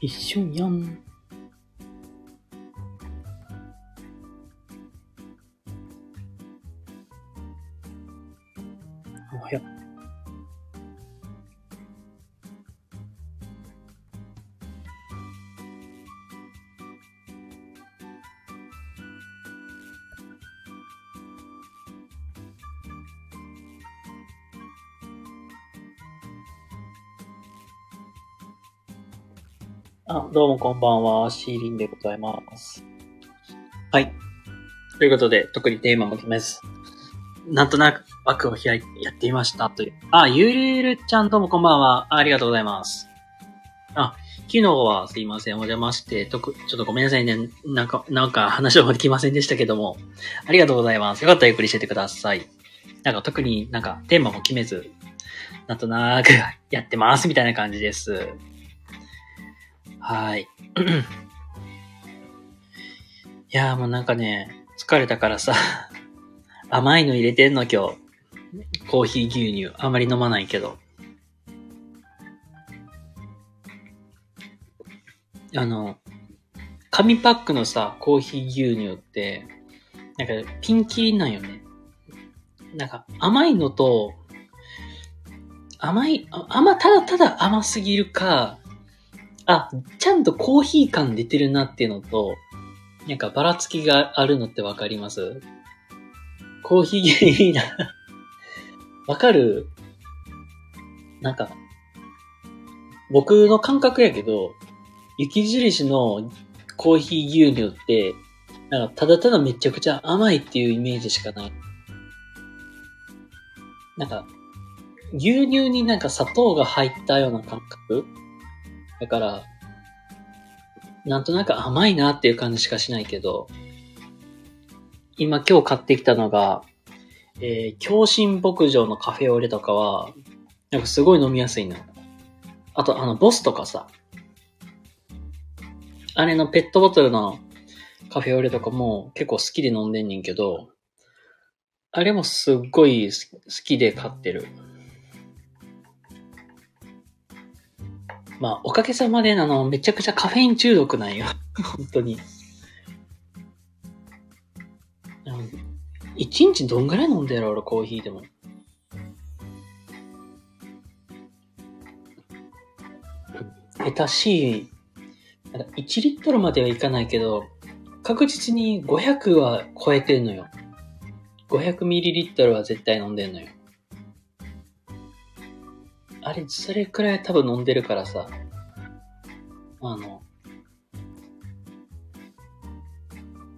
一瞬やん。どうもこんばんは、シーリンでございます。はい。ということで、特にテーマも決めず、なんとなく枠を開いてやってみましたという。あ、ゆるゆるちゃんどうもこんばんは。ありがとうございます。あ、昨日はすいません、お邪魔して、とく、ちょっとごめんなさいね。なんか、なんか話はできませんでしたけども、ありがとうございます。よかったらゆっくりしててください。なんか特になんかテーマも決めず、なんとなくやってますみたいな感じです。はい。いやーもうなんかね、疲れたからさ、甘いの入れてんの今日。コーヒー牛乳。あんまり飲まないけど。あの、紙パックのさ、コーヒー牛乳って、なんかピンキリなんよね。なんか甘いのと、甘い、あ甘、ただただ甘すぎるか、あ、ちゃんとコーヒー感出てるなっていうのと、なんかばらつきがあるのってわかります？コーヒー牛乳いいな。わかる？なんか、僕の感覚やけど、雪印のコーヒー牛乳って、なんかただただめちゃくちゃ甘いっていうイメージしかない。なんか、牛乳になんか砂糖が入ったような感覚？だから、なんとなく甘いなっていう感じしかしないけど、今今日買ってきたのが、えー、京心牧場のカフェオレとかは、なんかすごい飲みやすいの。あと、あの、ボスとかさ、あれのペットボトルのカフェオレとかも結構好きで飲んでんねんけど、あれもすっごい好きで買ってる。まあ、おかげさまで、あの、めちゃくちゃカフェイン中毒なんよ。本当に。うん一日どんぐらい飲んでやろ、俺、コーヒーでも。下手しい、1リットルまではいかないけど、確実に500は超えてんのよ。500ミリリットルは絶対飲んでんのよ。あれ、それくらい多分飲んでるからさ、あの、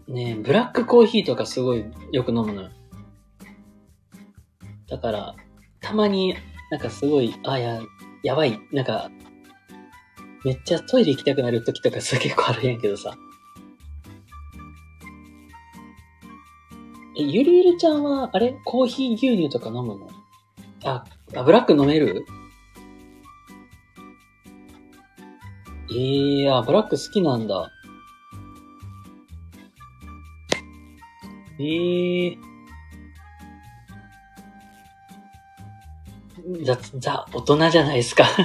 ね、ブラックコーヒーとかすごいよく飲むのよ。だから、たまになんかすごい、あ、や、やばい、なんか、めっちゃトイレ行きたくなる時とかす結構あるんやけどさ。え、ゆりゆりちゃんは、あれ？コーヒー牛乳とか飲むの？あ、あ、ブラック飲める？ええー、あ、ブラック好きなんだ。ええー。ザ、ザ、大人じゃないですか。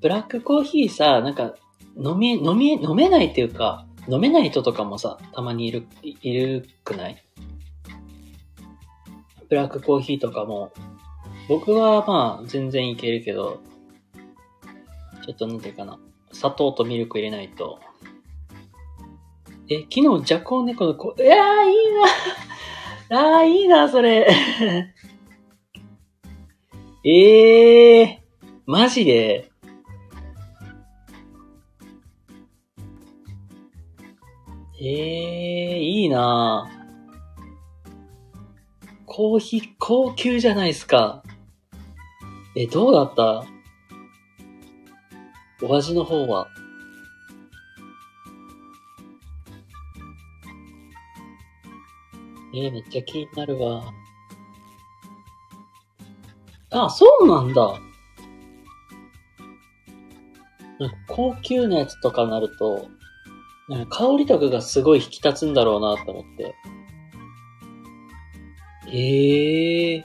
ブラックコーヒーさ、なんか、飲み、飲み、飲めないっていうか、飲めない人とかもさ、たまにいる、いるくない？ブラックコーヒーとかも、僕はまあ、全然いけるけど、ちょっとなんていうかな、砂糖とミルク入れないと。え、昨日、ジャコウネコの子、いやー、いいな あー、いいな、それ。え えー、マジでええー、いいなコーヒー、高級じゃないですか。え、どうだった？お味の方は？えー、めっちゃ気になるわ。あ、そうなんだ。なんか高級なやつとかなると、なんか香りとかがすごい引き立つんだろうなと思って。へえー。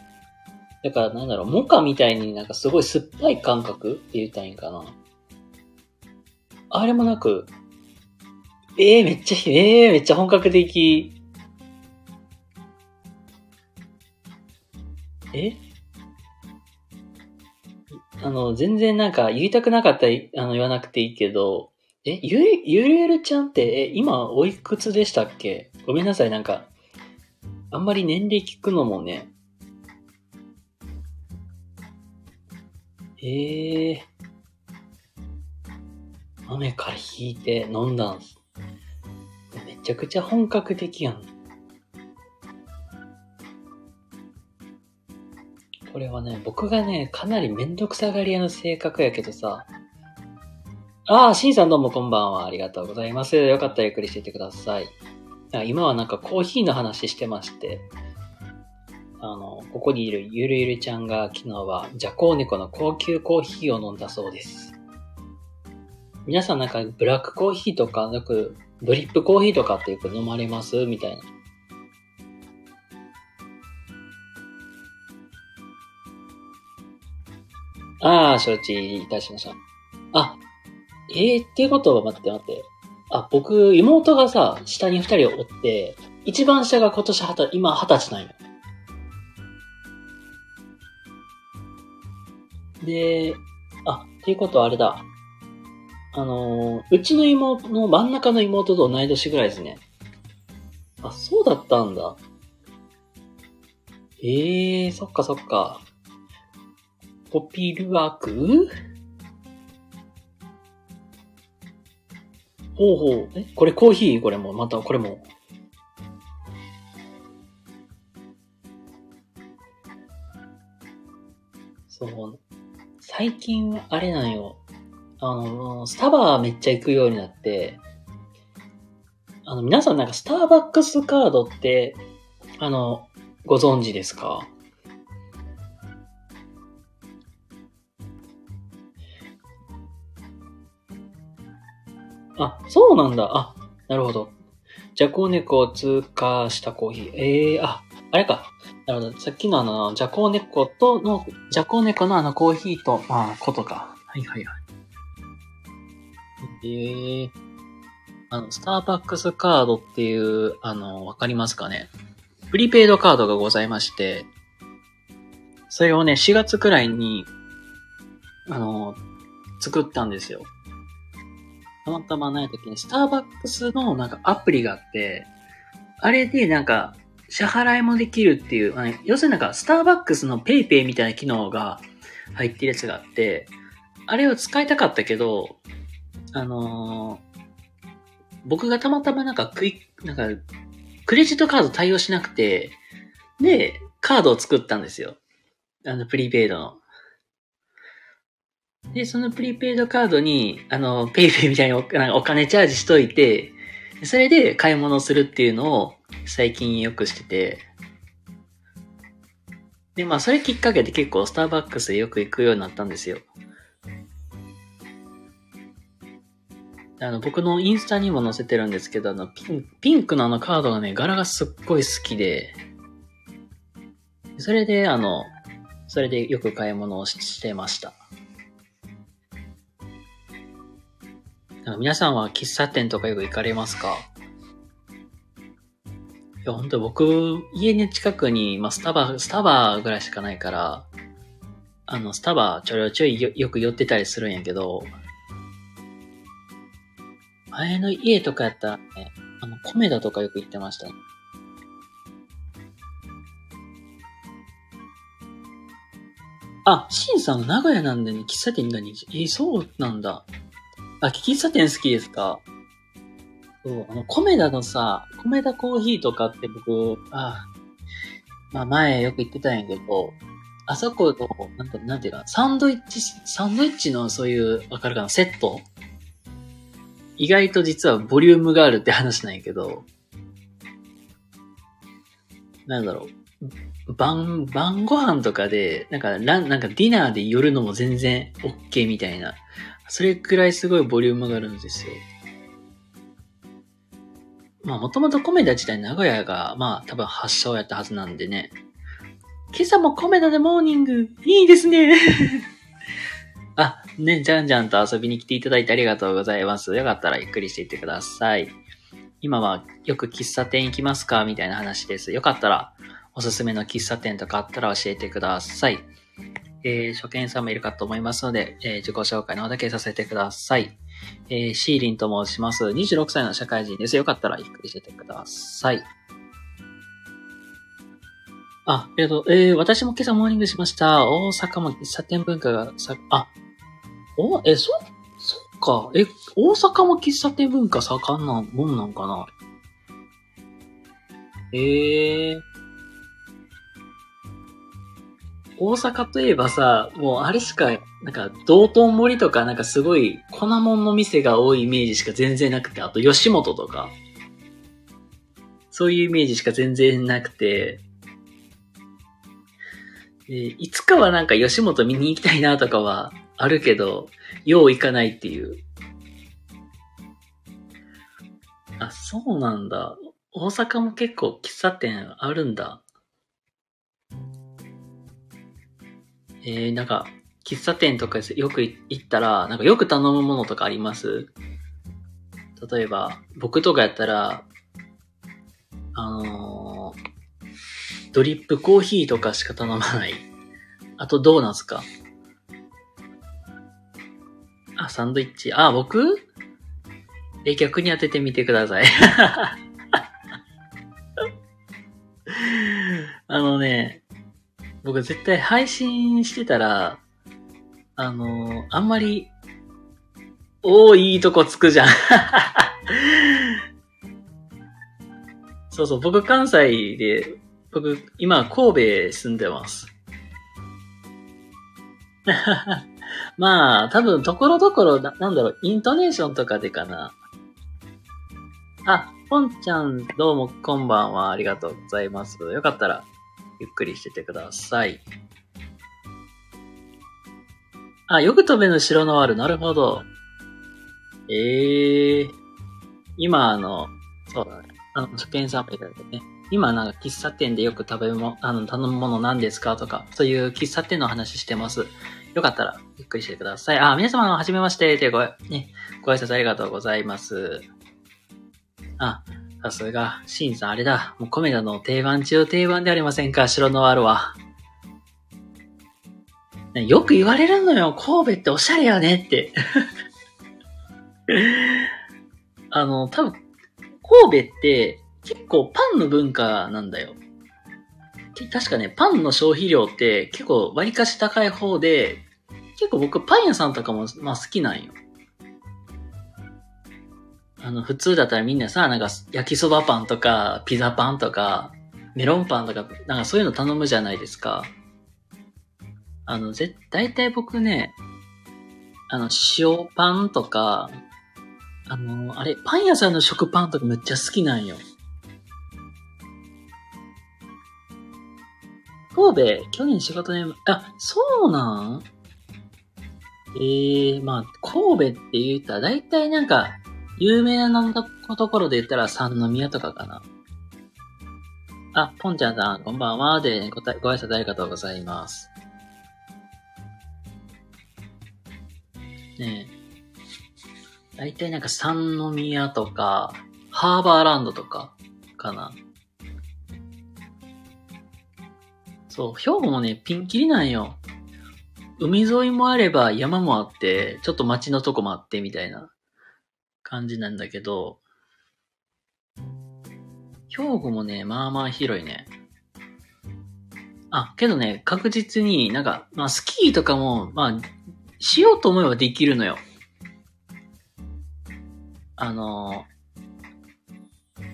だからなんだろう、モカみたいになんかすごい酸っぱい感覚って言ったらいいんかな。あれもなく、ええー、めっちゃ、ええー、めっちゃ本格的。え？あの、全然なんか言いたくなかったらあの言わなくていいけど、え、ゆ、ゆりゆるちゃんって、え、今おいくつでしたっけ？ごめんなさい、なんか、あんまり年齢聞くのもね。ええー、雨から引いて飲んだんす。めちゃくちゃ本格的やん。これはね、僕がね、かなりめんどくさがり屋の性格やけどさ。ああ、シンさんどうもこんばんは。ありがとうございます。よかったらゆっくりしていてください。今はなんかコーヒーの話してまして、あの、ここにいるゆるゆるちゃんが昨日はジャコウネコの高級コーヒーを飲んだそうです。皆さんなんかブラックコーヒーとか、よくドリップコーヒーとかってよく飲まれます？みたいな。ああ、承知いたしました。あ、ええー、っていうことは待って待って。あ、僕、妹がさ、下に二人をおって、一番下が今年はた、今二十歳なんよ。で、あ、っていうことはあれだ。あのー、うちの妹の真ん中の妹と同い年ぐらいですね。あ、そうだったんだ。ええー、そっかそっか。ポピルワーク？ほうほう。え、これコーヒー？これも、また、これも。そう。最近、あれなんよ。あの、スタバめっちゃ行くようになって、あの、皆さんなんかスターバックスカードって、あの、ご存知ですか？あ、そうなんだ。あ、なるほど。ジャコウネコを通過したコーヒー。ええー、あ、あれか。なるほど。さっきのあの、ジャコウネコとの、ジャコウネコのあのコーヒーと、まあ、ことか。はいはいはい。ええー、あの、スターバックスカードっていう、あの、わかりますかね？プリペイドカードがございまして、それをね、4月くらいに、あの、作ったんですよ。たまたまない時に、スターバックスのなんかアプリがあって、あれでなんか、支払いもできるっていう、あの要するになんか、スターバックスの PayPay みたいな機能が入ってるやつがあって、あれを使いたかったけど、あのー、僕がたまたまなんかクイなんか、クレジットカード対応しなくて、で、カードを作ったんですよ。あの、プリペイドの。で、そのプリペイドカードに、あの、ペイペイみたいにおお金チャージしといて、それで買い物するっていうのを最近よくしてて、で、まあ、それきっかけで結構スターバックスでよく行くようになったんですよ。あの、僕のインスタにも載せてるんですけど、あの、ピンピンクのあのカードがね、柄がすっごい好きで、それで、あの、それでよく買い物をしてました。皆さんは喫茶店とかよく行かれますか？いや、本当僕、家の近くに、まあ、スタバ、スタバぐらいしかないから、あの、スタバちょいちょいよよく寄ってたりするんやけど、前の家とかやったらね、あの、コメダとかよく行ってましたね。あ、シンさん名古屋なんでね、喫茶店に、え、そうなんだ。あ、喫茶店好きですか？そう、あの、コメダのさ、コメダコーヒーとかって僕、あ、まあ前よく言ってたんやけど、あそこの、なんか、なんていうか、サンドイッチ、サンドイッチのそういう、わかるかな、セット意外と実はボリュームがあるって話なんやけど、なんだろう。晩、晩ご飯とかで、なんか、なんかディナーで寄るのも全然 OK みたいな。それくらいすごいボリュームがあるんですよ。まあ、もともとコメダ自体名古屋が、まあ、多分発祥やったはずなんでね。今朝もコメダでモーニング、いいですね。あ、ね、じゃんじゃんと遊びに来ていただいてありがとうございます。よかったらゆっくりしていってください。今はよく喫茶店行きますかみたいな話です。よかったらおすすめの喫茶店とかあったら教えてください。えー、初見さんもいるかと思いますので、えー、自己紹介の方だけさせてください。えー、シーリンと申します。26歳の社会人です。よかったらゆっくりしててください。あ、えっ、と、えー、私も今朝モーニングしました。大阪も喫茶店文化がさ、あ、お、え、そ、そっか。え、大阪も喫茶店文化盛んなもんなんかな？ええー。大阪といえばさ、もうあれしか、なんか、道頓森とかなんかすごい粉もんの店が多いイメージしか全然なくて、あと吉本とか、そういうイメージしか全然なくて、いつかはなんか吉本見に行きたいなとかはあるけど、よう行かないっていう。あ、そうなんだ。大阪も結構喫茶店あるんだ。えー、なんか、喫茶店とかよく行ったら、なんかよく頼むものとかあります？例えば、僕とかやったら、あのー、ドリップコーヒーとかしか頼まない。あと、ドーナツか。あ、サンドイッチ。あ、僕？え、逆に当ててみてください。あのね、僕絶対配信してたら、あのー、あんまり、おー、いいとこつくじゃん。そうそう、僕関西で、僕、今神戸住んでます。まあ、多分、ところどころ、なんだろう、イントネーションとかでかな。あ、ポンちゃん、どうもこんばんは。ありがとうございます。よかったら、ゆっくりしててください。あ、よく飛べぬ城のある。なるほど。ええー。今、あの、そうだね。あの、初見さんもいたいてね。今、なんか喫茶店でよく食べも、あの、頼むもの何ですかとか、そういう喫茶店の話してます。よかったら、ゆっくりしてください。あ、皆様、はじめまして、てご、ね、ご挨拶ありがとうございます。あ、さすが、シンさんあれだ。もうコメダの定番中定番でありませんか、白ノワールは。よく言われるのよ。神戸っておしゃれやねって。あの、多分、神戸って結構パンの文化なんだよ。確かね、パンの消費量って結構割かし高い方で、結構僕パン屋さんとかもまあ好きなんよ。あの、普通だったらみんなさ、なんか焼きそばパンとか、ピザパンとか、メロンパンとか、なんかそういうの頼むじゃないですか。あの、ぜ、大体僕ね、あの、塩パンとか、あの、あれ、パン屋さんの食パンとかめっちゃ好きなんよ。神戸、去年仕事で、あ、そうなん？ええー、まあ、神戸って言ったら大体なんか、有名なところで言ったら三宮とかかな。あ、ポンちゃんさん、こんばんは。で、ごたご挨拶ありがとうございます。ねえ。大体なんか三宮とか、ハーバーランドとか、かな。そう、兵庫もね、ピンキリなんよ。海沿いもあれば山もあって、ちょっと街のとこもあってみたいな。感じなんだけど、兵庫もね、まあまあ広いね。あ、けどね、確実になんか、まあスキーとかも、まあ、しようと思えばできるのよ。あの、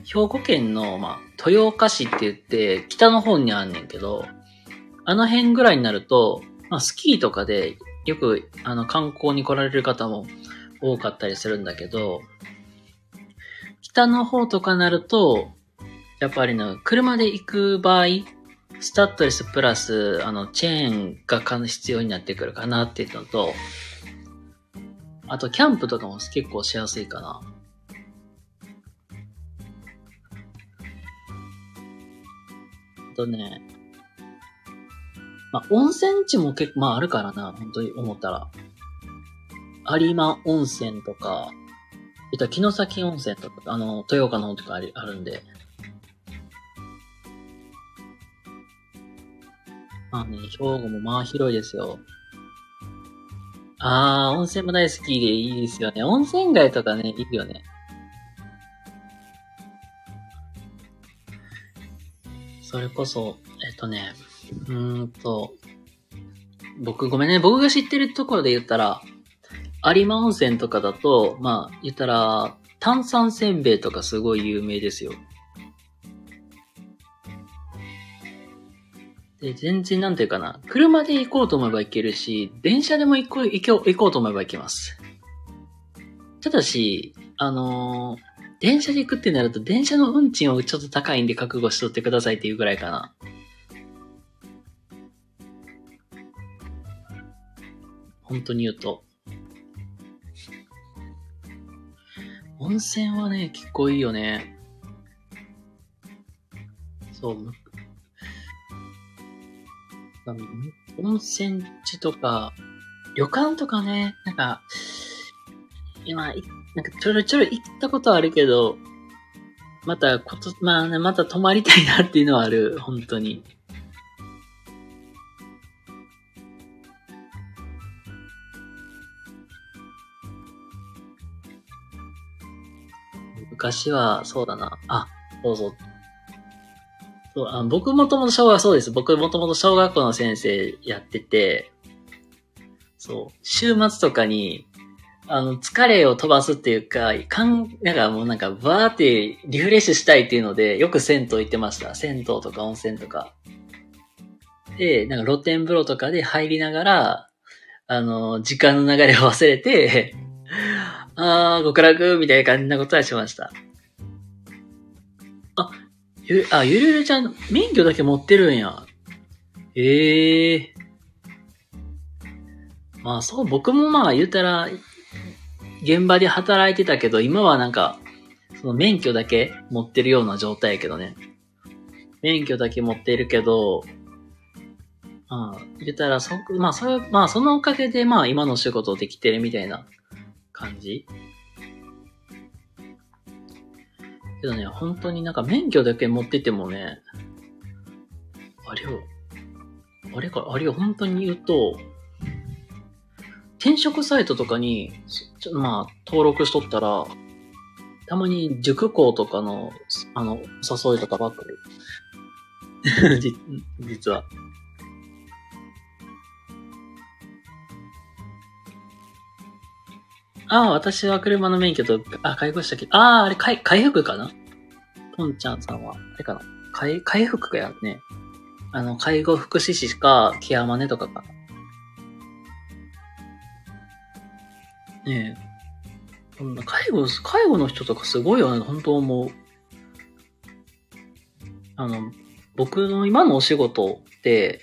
兵庫県の、まあ、豊岡市って言って、北の方にあんねんけど、あの辺ぐらいになると、まあ、スキーとかで、よく、あの、観光に来られる方も多かったりするんだけど、北の方とかなると、やっぱりね、車で行く場合、スタッドレスプラス、あの、チェーンが必要になってくるかなっていうのと、あと、キャンプとかも結構しやすいかな。とね、まあ、温泉地も結構、まああるからな、本当に思ったら。有馬温泉とか、えっと、城崎温泉とか、あの、豊岡の方とかありあるんで。まあね、兵庫もまあ広いですよ。あー、温泉も大好きでいいですよね。温泉街とかね、いいよね。それこそ、えっとね、うんと、僕ごめんね、僕が知ってるところで言ったら、有馬温泉とかだと、まあ、言ったら、炭酸せんべいとかすごい有名ですよ。で、全然なんていうかな、車で行こうと思えば行けるし、電車でも行こう、行こう、行こうと思えば行けます。ただし、あのー電車で行くってなると、電車の運賃はちょっと高いんで覚悟しとってくださいっていうぐらいかな。本当に言うと。温泉はね、結構いいよね。そう。温泉地とか、旅館とかね、なんか、今、なんかちょろちょろ行ったことあるけど、またこと、まあね、また泊まりたいなっていうのはある、本当に。昔は、そうだな。あ、そうそう。そうあ僕もともと小学、そうです。僕もともと小学校の先生やってて、そう、週末とかに、あの、疲れを飛ばすっていうか、かん、なんかもうなんか、バーってリフレッシュしたいっていうので、よく銭湯行ってました。銭湯とか温泉とか。で、なんか露天風呂とかで入りながら、あの、時間の流れを忘れて、あー、極楽みたいな感じなことはしました。あ、ゆ、あ、ゆるゆるちゃん、免許だけ持ってるんや。ええまあそう、僕もまあ言ったら、現場で働いてたけど、今はなんか、その免許だけ持ってるような状態やけどね。免許だけ持ってるけど、まあ、言ったら、そ、まあ、そ、まあ、そのおかげで、まあ、今の仕事できてるみたいな感じ？けどね、本当になんか免許だけ持っててもね、あれを、あれか、あれを本当に言うと、転職サイトとかに、ちょまあ、登録しとったら、たまに塾校とかの、あの、誘いとかばっかり。実は。ああ、私は車の免許と、あ、介護士だけああ、あれ、回、回復かな？とんちゃんさんは、あれかな？回、回復かやね。あの、介護福祉士か、ケアマネとかかな。ねえ。こん介護、介護の人とかすごいよね、本当思う。あの、僕の今のお仕事って、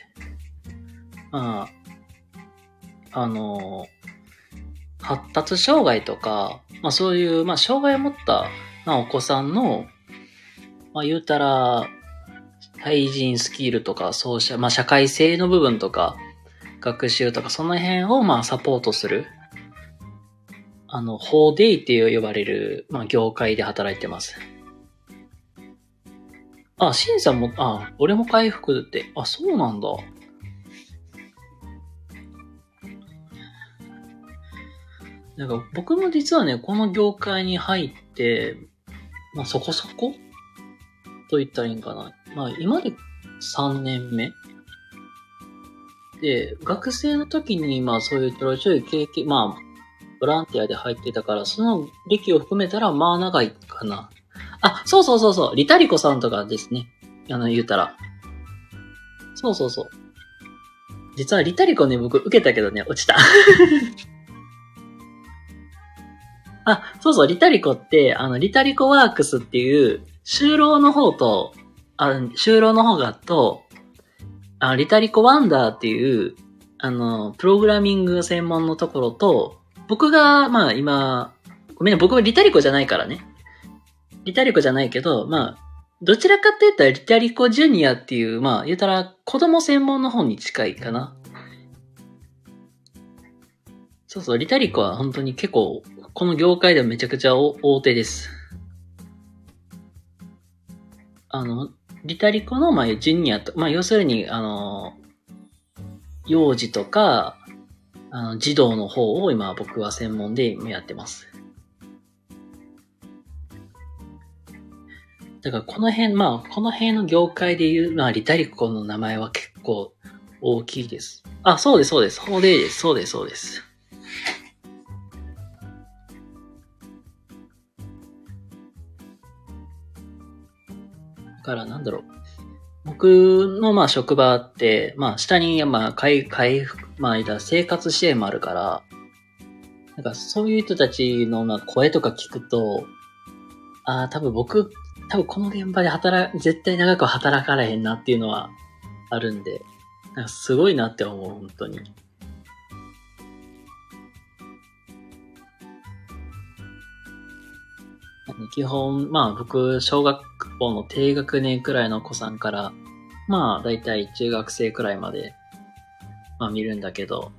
まあ、あの、発達障害とか、まあそういう、まあ障害を持った、まあ、お子さんの、まあ言うたら、対人スキルとか、そうした、まあ社会性の部分とか、学習とか、その辺をまあサポートする、あの、法デイっていう呼ばれる、まあ業界で働いてます。あ、シンさんも、あ、俺も回復って、あ、そうなんだ。なんか僕も実はね、この業界に入って、まあそこそこ？と言ったらいいんかな。まあ今で3年目？で、学生の時にまあそういうちょいちょい経験、まあ、ボランティアで入ってたから、その歴を含めたらまあ長いかな。あ、そうそうそうそう、リタリコさんとかですね。あの、言うたら。そうそうそう。実はリタリコね、僕受けたけどね、落ちた。あ、そうそう、リタリコって、あの、リタリコワークスっていう、就労の方と、あ就労の方がと、あリタリコワンダーっていう、あの、プログラミング専門のところと、僕が、まあ今、ごめん、僕はリタリコじゃないからね。リタリコじゃないけど、まあ、どちらかって言ったらリタリコジュニアっていう、まあ言ったら子供専門の本に近いかな。そうそう、リタリコは本当に結構、この業界ではめちゃくちゃ大手です。あの、リタリコの、まあ、ジュニアと、まあ、要するに、あの、幼児とか、あの、児童の方を今僕は専門でやってます。だからこの辺、まあ、この辺の業界で言う、まあ、リタリコの名前は結構大きいです。あ、そうです、そうです。そうです、そうです、そうです。からなんだろう。僕のまあ職場って、まあ下にまあ回復、まあ生活支援もあるから、なんかそういう人たちのまあ声とか聞くと、ああ、多分僕多分この現場で働、絶対長く働かれへんなっていうのはあるんで、なんかすごいなって思う、本当に。基本、まあ僕、小学校の低学年くらいの子さんから、まあ大体中学生くらいまで、まあ見るんだけど、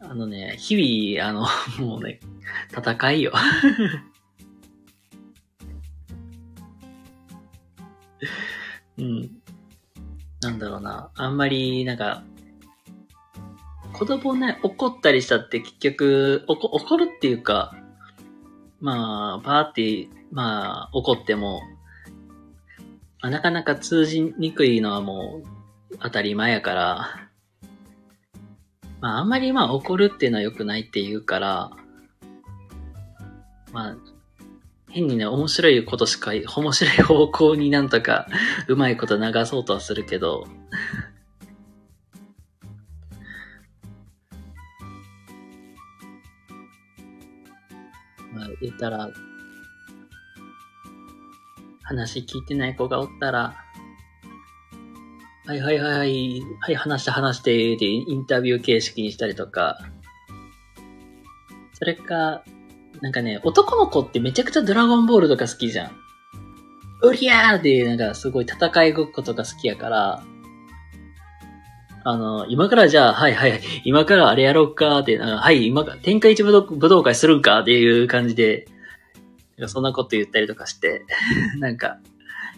あのね、日々、あの、もうね、戦いよ うん。なんだろうな。あんまり、なんか、子供ね、怒ったりしたって結局、怒怒るっていうか、まあ、パーって、まあ、怒っても、まあ、なかなか通じにくいのはもう当たり前やから、まあ、あんまりまあ怒るっていうのは良くないって言うから、まあ、変にね、面白いことしか、面白い方向になんとか、うまいこと流そうとはするけど、言ったら、話聞いてない子がおったら、はいはいはいはい、はい、話して話して、で、インタビュー形式にしたりとか、それか、なんかね、男の子ってめちゃくちゃドラゴンボールとか好きじゃん。うりゃーで、なんかすごい戦いごっことか好きやから、あの、今からじゃあ、はいはい、今からあれやろうかって、はい、今から、天下一武道武道会するんかっていう感じで、そんなこと言ったりとかして、なんか、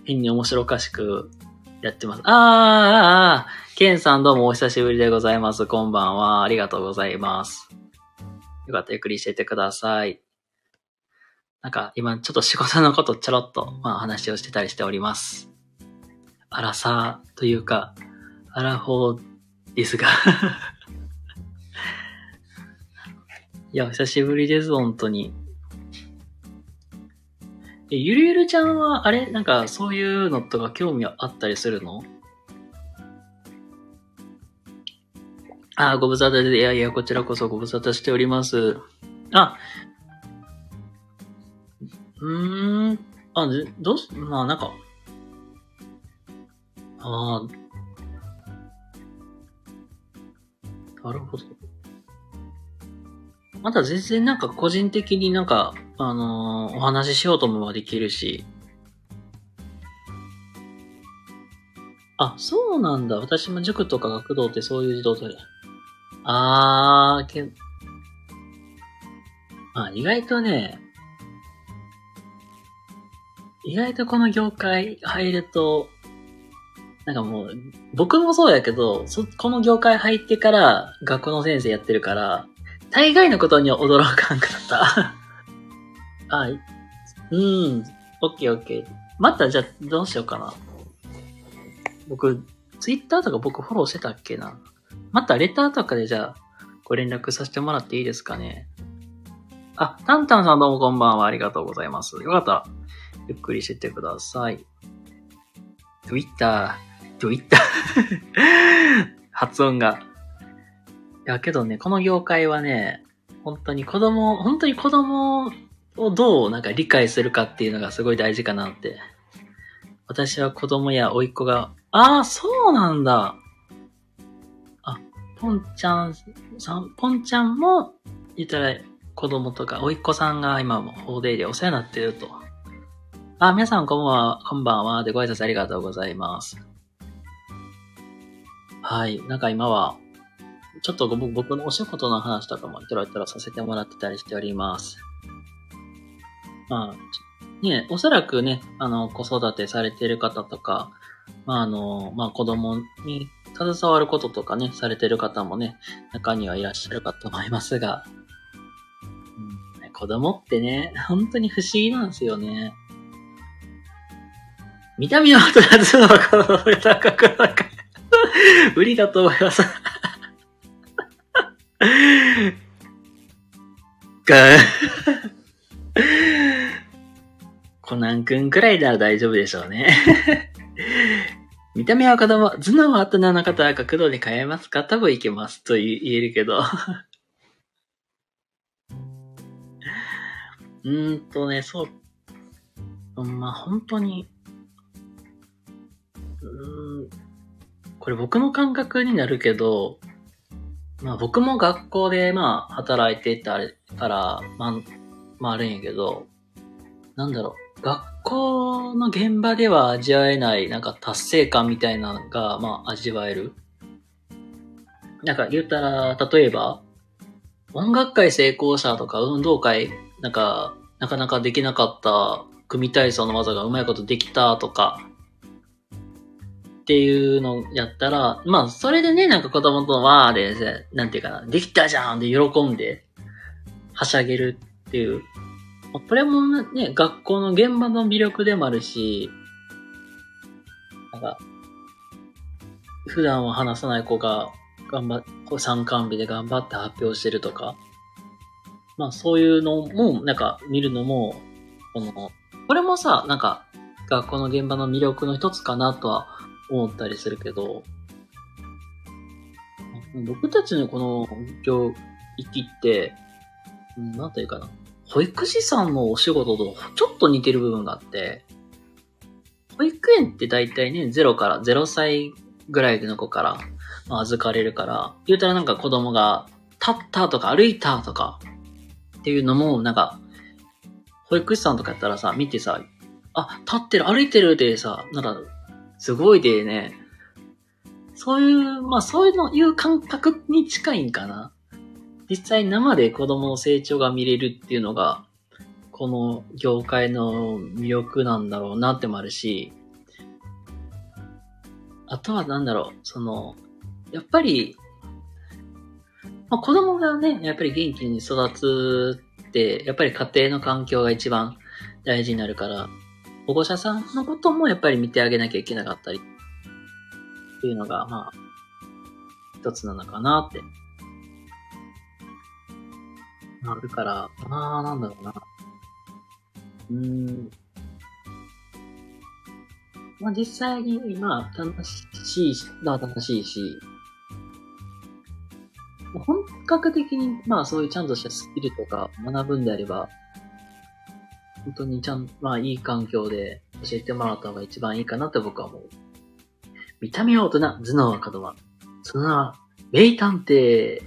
変に面白おかしくやってます。あー、あー、あー、ケンさんどうもお久しぶりでございます。こんばんは。ありがとうございます。よかったらゆっくりしていてください。なんか今ちょっと仕事のことちょろっと、まあ、話をしてたりしております。あらさというか、アラフォーですが いや、久しぶりです、本当に。え、ゆるゆるちゃんは、あれ？なんか、そういうのとか興味はあったりするの？あ、ご無沙汰で、いやいや、こちらこそご無沙汰しております。あ、うーん。あ、どうす、まあなんか、ああ、なるほど。まだ全然なんか個人的になんか、あのー、お話ししようともできるし。あ、そうなんだ。私も塾とか学童ってそういう児童とあー、け、まあ意外とね、意外とこの業界入ると、なんかもう、僕もそうやけど、そ、この業界入ってから学校の先生やってるから、大概のことには驚かんかった。あ、うん、オッケーオッケー。またじゃあどうしようかな。僕、ツイッターとか僕フォローしてたっけな。またレターとかでじゃあ、ご連絡させてもらっていいですかね。あ、タンタンさんどうもこんばんは。ありがとうございます。よかった、ゆっくりしててください。Twitter、Twitter 発音が。いや、けどね、この業界はね、本当に子供、本当に子供をどうなんか理解するかっていうのがすごい大事かなって。私は子供や甥っ子が、ああ、そうなんだ。あ、ポンちゃんさん、ポンちゃんも、言ったら子供とか甥っ子さんが今も法デイでお世話になっていると。あ、皆さんこんばんは、こんばんは。で、ご挨拶ありがとうございます。はい。なんか今は、ちょっと僕僕のお仕事の話とかもちょろちょろさせてもらってたりしております。まあ、ちね、おそらくね、あの、子育てされてる方とか、まあ、あの、まあ、子供に携わることとかね、されてる方もね、中にはいらっしゃるかと思いますが、うん、子供ってね、本当に不思議なんですよね。見た目は大人ずの子供が高くなんか、無理だと思います。が、コナン君くらいなら大丈夫でしょうね。見た目は子供、頭脳は大人の方は角度に変えますか？多分いけますと言えるけど。うーんとね、そう。まあ、本当に、うん、これ僕の感覚になるけど、まあ僕も学校でまあ働いてたから、まあ、まああるんやけど、なんだろう、学校の現場では味わえない、なんか達成感みたいなのが、まあ味わえる。なんか言ったら、例えば、音楽会成功者とか運動会、なんか、なかなかできなかった組体操の技がうまいことできたとか、っていうのやったら、まあ、それでね、なんか子供とわーで、なんていうかな、できたじゃんで喜んで、はしゃげるっていう。これもね、学校の現場の魅力でもあるし、なんか、普段は話さない子が、頑張っ、参観日で頑張って発表してるとか、まあそういうのも、なんか見るのも、この、これもさ、なんか、学校の現場の魅力の一つかなとは思ったりするけど、僕たちのこの業域って、うんなんていうかな、保育士さんのお仕事とちょっと似てる部分があって、保育園って大体ね、0から0歳ぐらいの子から、預かれるから、言うたらなんか子供が立ったとか歩いたとかっていうのも、なんか、保育士さんとかやったらさ、見てさ、あ、立ってる、歩いてるでさ、なんか、すごいでね、そういう、まあそういうの、いう感覚に近いんかな。実際生で子供の成長が見れるっていうのが、この業界の魅力なんだろうなってもあるし、あとはなんだろう、その、やっぱり、まあ、子供がね、やっぱり元気に育つって、やっぱり家庭の環境が一番大事になるから、保護者さんのこともやっぱり見てあげなきゃいけなかったり、っていうのが、まあ、一つなのかなって。あるから、まあ、なんだろうな。うーん。まあ実際に、まあ、楽しいし、まあ楽しいし、本格的に、まあそういうちゃんとしたスキルとか学ぶんであれば、本当にちゃん、まあいい環境で教えてもらった方が一番いいかなって僕は思う。見た目は大人、頭脳は子供。その名は、名探偵。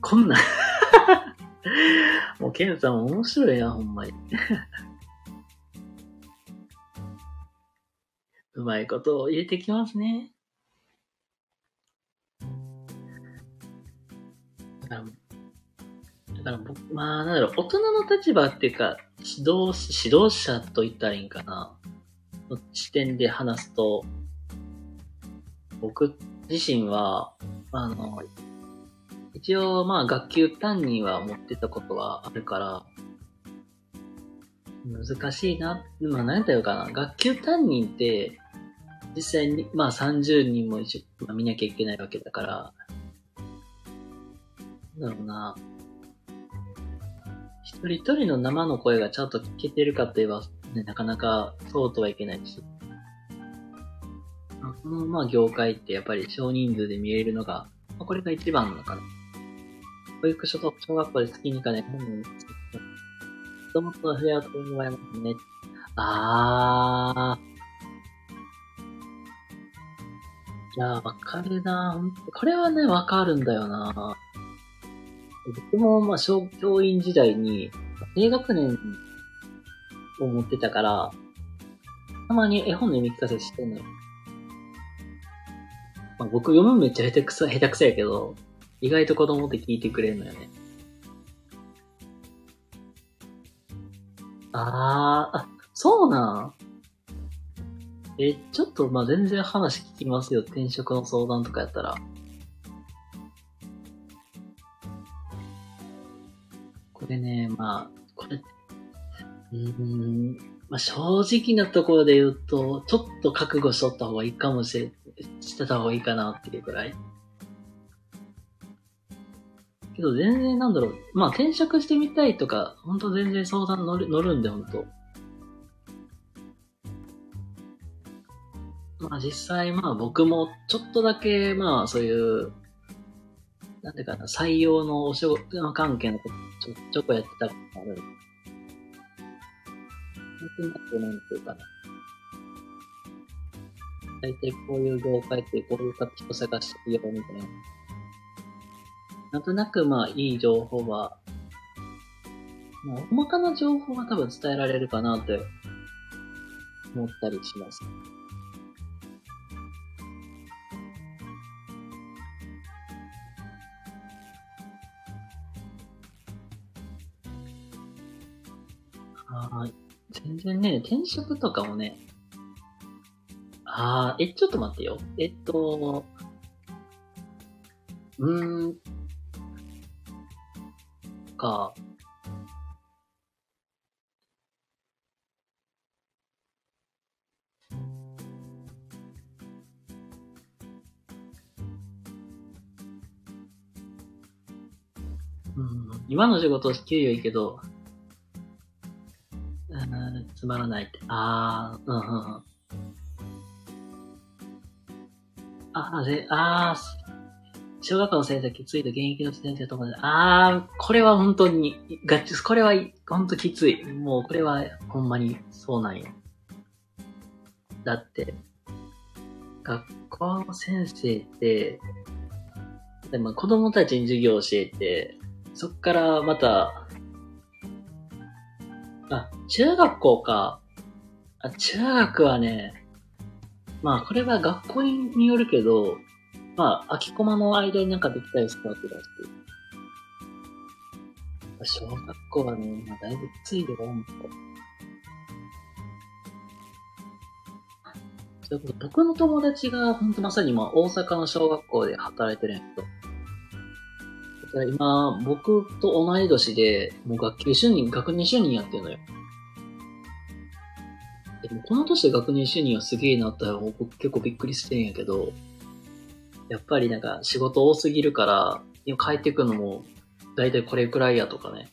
こんな。もう、ケンさん面白いな、ほんまに。うまいことを入れてきますね。だから、だか僕、まあ、なんだろう、大人の立場っていうか、指導、指導者と言ったらいいんかな。の視点で話すと、僕自身は、あの、一応、まあ、学級担任は持ってたことはあるから、難しいな。まあ、何だよかな。学級担任って、実際に、まあ、30人も一緒、まあ、見なきゃいけないわけだから、なんだろうな。一人一人の生の声がちゃんと聞けてるかといえば、ね、なかなかそうとはいけないし。この、まあ、業界ってやっぱり少人数で見えるのが、まあ、これが一番なのかな。保育所と小学校で好きにかない本人子供と触れ合うところにもらいますね。あー。いやー、わかるなこれはね、わかるんだよな僕も、まあ、小教員時代に、低学年を持ってたから、たまに絵本の読み聞かせしてんのよ。まあ、僕読むめっちゃ下手くそ、下手くそやけど、意外と子供って聞いてくれるのよね。あー、あ、そうなん？え、ちょっと、まあ、全然話聞きますよ。転職の相談とかやったら。これね、まあ、これ、うん、まあ、正直なところで言うと、ちょっと覚悟しとった方がいいかもしれ、してた方がいいかなっていうくらい。けど全然なんだろう。まあ転職してみたいとか、ほんと全然相談乗る乗るんで、ほんと。まあ実際まあ僕もちょっとだけまあそういう、なんていうかな、採用のお仕事関係のことちょちょこやってたことある。本当になってなんていうかな。大体こういう業界ってこういう人探してるよみたいな。なんとなくまあいい情報は、まあ細かな情報は多分伝えられるかなって思ったりします。然ね、転職とかもね、ああ、え、ちょっと待ってよ。えっと、うーん、か。うん、今の仕事給与いいけど、つまらないって。ああ、うんうんうん。ああ、で、ああ、小学校の先生きついと現役の先生とかで、あー、これは本当に、ガチ、これは本当きつい。もうこれはほんまにそうなんよ。だって、学校の先生って、でも子供たちに授業を教えて、そっからまた、中学校か。あ、中学はね、まあこれは学校によるけど、まあ、空きコマの間になんかできたりしたわけだし。小学校はね、まあ、だいぶきついで、ほんと。そう、僕の友達が、ほんとまさに今、大阪の小学校で働いてるんやけど。だから今、僕と同い年で、もう学級主任、学年主任やってるのよ。でもこの年で学年主任はすげえなったら、僕結構びっくりしてんやけど、やっぱりなんか仕事多すぎるから、今帰ってくのも、だいたいこれくらいやとかね。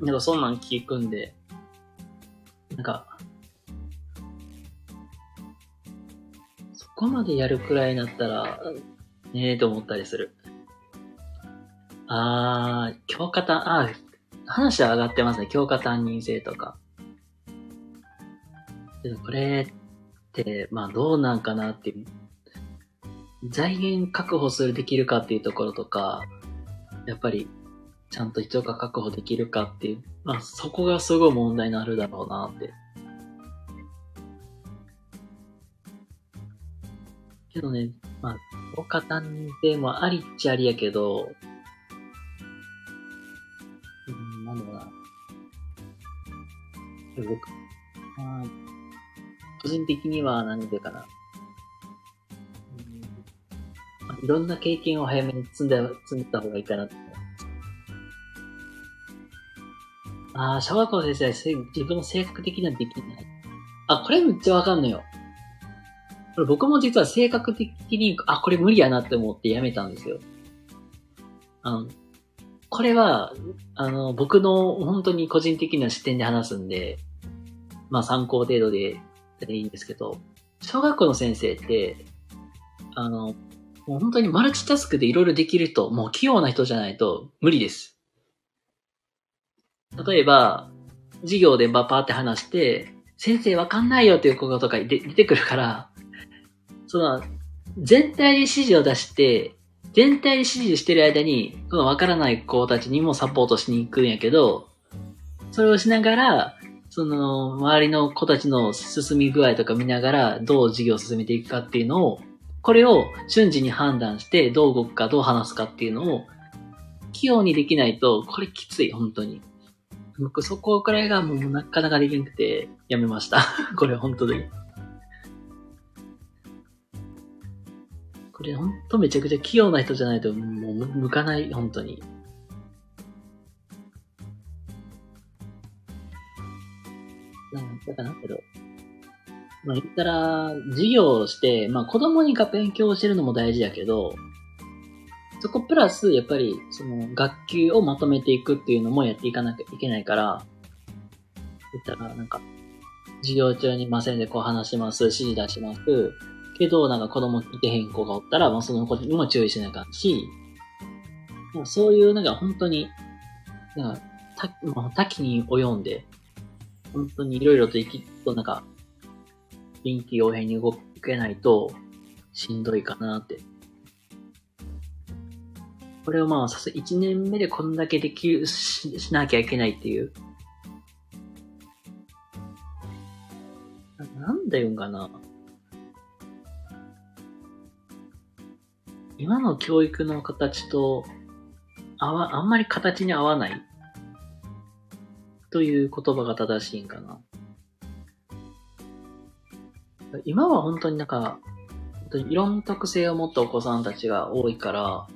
なんかそんなん聞くんで、なんか、そこまでやるくらいになったら、ねえと思ったりする。あー、教科担、あー、話は上がってますね。教科担任制とか。けどこれって、まあどうなんかなっていう財源確保するできるかっていうところとか、やっぱり、ちゃんと人が確保できるかっていう、まあそこがすごい問題になるだろうなって。けどね、まあ、お方にでもありっちゃありやけど、うん、なんだろうな。僕、まあ、個人的には何でかな。いろんな経験を早めに積んで、積んでた方がいいかなって。ああ、小学校の先生は自分の性格的にはできない。あ、これめっちゃわかんのよ。これ僕も実は性格的に、あ、これ無理やなって思ってやめたんですよ。あの、これは、あの、僕の本当に個人的な視点で話すんで、まあ参考程度でいいんですけど、小学校の先生って、あの、もう本当にマルチタスクでいろいろできる人、もう器用な人じゃないと無理です。例えば、授業でバパーって話して、先生わかんないよっていうこととか出てくるから、その、全体に指示を出して、全体に指示してる間に、このわからない子たちにもサポートしに行くんやけど、それをしながら、その、周りの子たちの進み具合とか見ながら、どう授業を進めていくかっていうのを、これを瞬時に判断して、どう動くか、どう話すかっていうのを、器用にできないと、これきつい、本当に。僕、そこくらいがもうなかなかできなくて、やめました。これ本当に。これほんとめちゃくちゃ器用な人じゃないと、もう向かない、本当に。だからなんけど。まあ言ったら、授業をして、まあ子供にが勉強をしてるのも大事だけど、そこプラス、やっぱり、その、学級をまとめていくっていうのもやっていかなきゃいけないから、言ったら、なんか、授業中にませんでこう話します、指示出します。けど、なんか子供いてへん子がおったら、まあその子にも注意しなきゃし、そういう、なんか本当に、なんか、た、まあ、多岐に及んで、本当にいろいろと生きと、なんか、臨機応変に動けないと、しんどいかなってこれをまあ、さす1年目でこんだけできるし、しなきゃいけないっていう。なんだ言うんかな。今の教育の形と、あわ、あんまり形に合わない。という言葉が正しいんかな。今は本当になんか、本当にいろんな特性を持ったお子さんたちが多いから、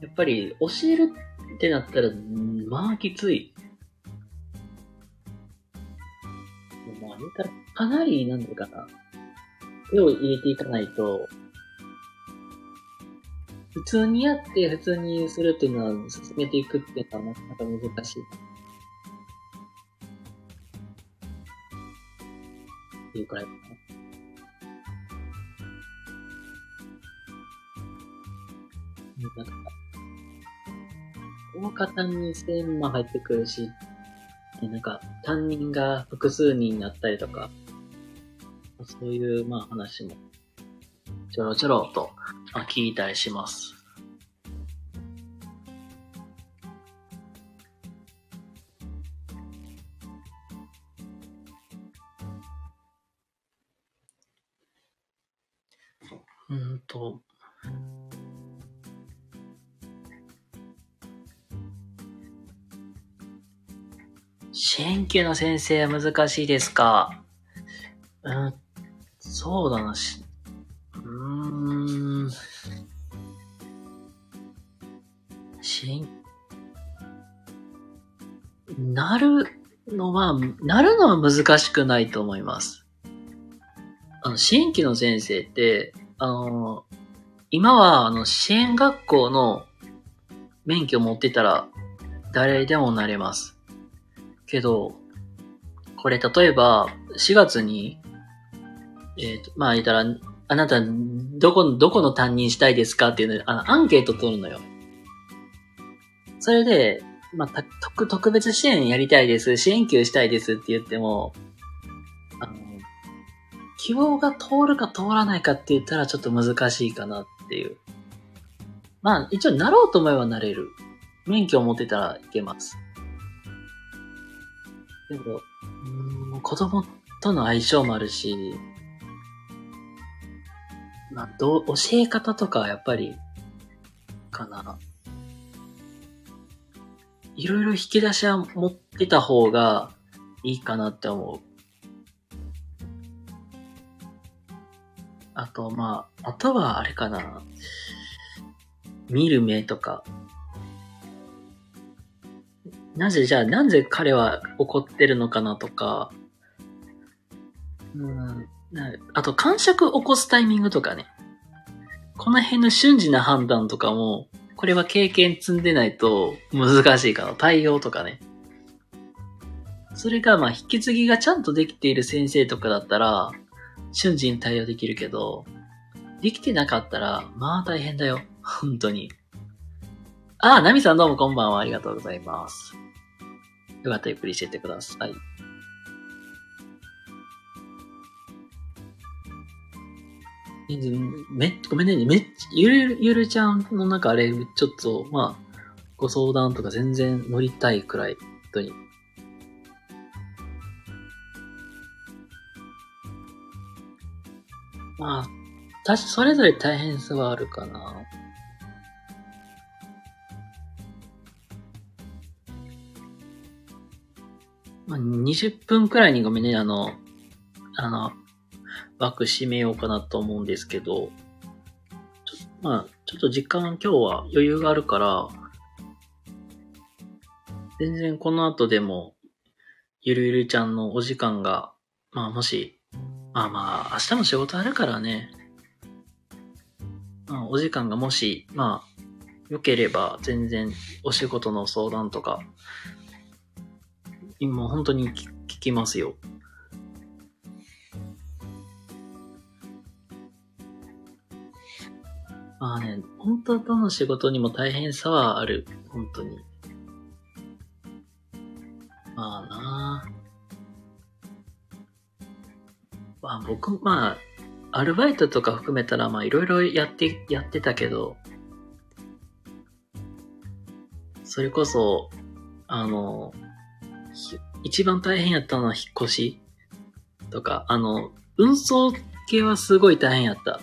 やっぱり教えるってなったら、まあきつい。まあ言うたら、かなり、なんていうかな、手を入れていかないと、普通にやって普通にするっていうのは進めていくっていうのはなかなか難しい。っていうくらいかな。なんか、大方に1000万入ってくるし、なんか、担任が複数人になったりとか、そういう、まあ話も、ちょろちょろと、あ、聞いたりします。うんと、支援級の先生は難しいですか？うん、そうだな、し、は、なるのは難しくないと思います。あの、支援級の先生って、あの、今は、あの、支援学校の免許を持ってたら、誰でもなれます。けど、これ例えば、4月に、えっ、ー、と、まあ言ったら、あなた、どこの、どこの担任したいですかっていうのあの、アンケート取るのよ。それで、まあ、特、特別支援やりたいです、支援級したいですって言っても、あの、希望が通るか通らないかって言ったらちょっと難しいかなっていう。まあ、一応なろうと思えばなれる。免許を持ってたらいけます。けど、うん、子供との相性もあるし、まあ、どう、教え方とかやっぱり、かな。いろいろ引き出しは持ってた方がいいかなって思う。あと、まあ、あとはあれかな。見る目とか、なぜじゃあ、なぜ彼は怒ってるのかなとか、うん、あと、感触起こすタイミングとかね。この辺の瞬時な判断とかも、これは経験積んでないと難しいかな。対応とかね。それが、まあ、引き継ぎがちゃんとできている先生とかだったら、瞬時に対応できるけど、できてなかったら、まあ大変だよ。本当に。ああ、ナミさんどうもこんばんは。ありがとうございます。よかったらゆっくりしてってください。め、ごめんね、めゆる、ゆるちゃんの中あれ、ちょっと、まあ、ご相談とか全然乗りたいくらい、本当に。まあ、たし、それぞれ大変さはあるかな。まあ、20分くらいにごめんね、あの、あの、枠閉めようかなと思うんですけど、まあ、ちょっと時間今日は余裕があるから、全然この後でも、ゆるゆるちゃんのお時間が、まあもし、まあまあ、明日も仕事あるからね、まあお時間がもし、まあ、良ければ全然お仕事の相談とか、今本当に聞きますよ。まあね、本当どの仕事にも大変さはある。本当に。まあなまあ僕、まあ、アルバイトとか含めたら、まあいろいろやって、やってたけど、それこそ、あの、一番大変やったのは引っ越しとか、あの、運送系はすごい大変やった。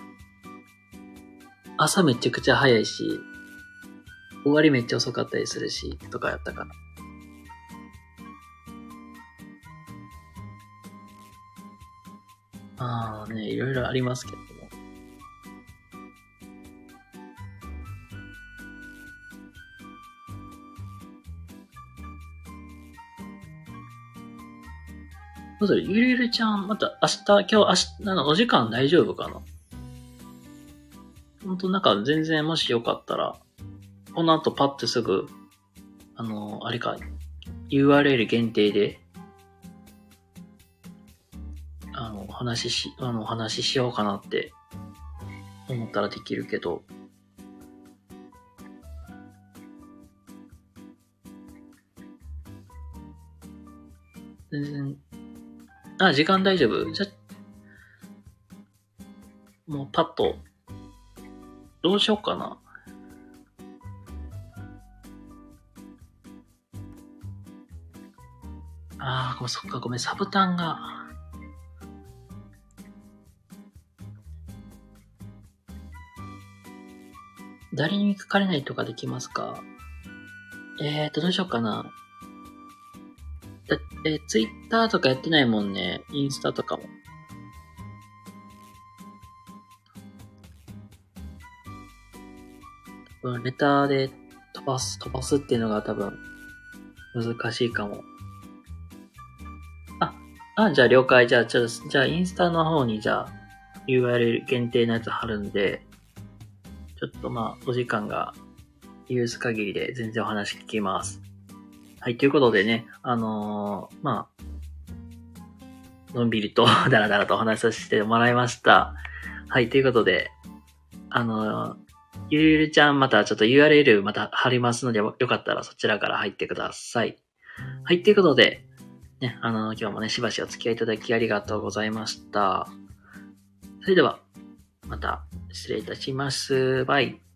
朝めちゃくちゃ早いし、終わりめっちゃ遅かったりするし、とかやったから。まあね、いろいろありますけど。どうする？ゆるゆるちゃん、また明日、今日、明日、なの、お時間大丈夫かな？ほんと、なんか全然もしよかったら、この後パッとすぐ、あの、あれか、URL 限定で、あの、話し、あの、話ししようかなって思ったらできるけど、全然あ、時間大丈夫？じゃ、もうパッと、どうしようかな。ああ、そっか、ごめん、サブタンが。誰に書かれないとかできますか？えーと、どうしようかな。えツイッターとかやってないもんね。インスタとかも。レターで飛ばす、飛ばすっていうのが多分難しいかも。あ、あ、じゃあ了解。じゃあ、じゃあ、じゃあインスタの方にじゃあ URL 限定のやつ貼るんで、ちょっとまあ、お時間が許す限りで全然お話聞きます。はい、ということでね、あのー、まあ、のんびりとだらだらとお話しさせてもらいました。はい、ということで、あのー、ゆるゆるちゃんまたちょっと URL また貼りますので、よかったらそちらから入ってください。はい、ということで、ね、あの、今日もね、しばしお付き合いいただきありがとうございました。それでは、また失礼いたします。バイ。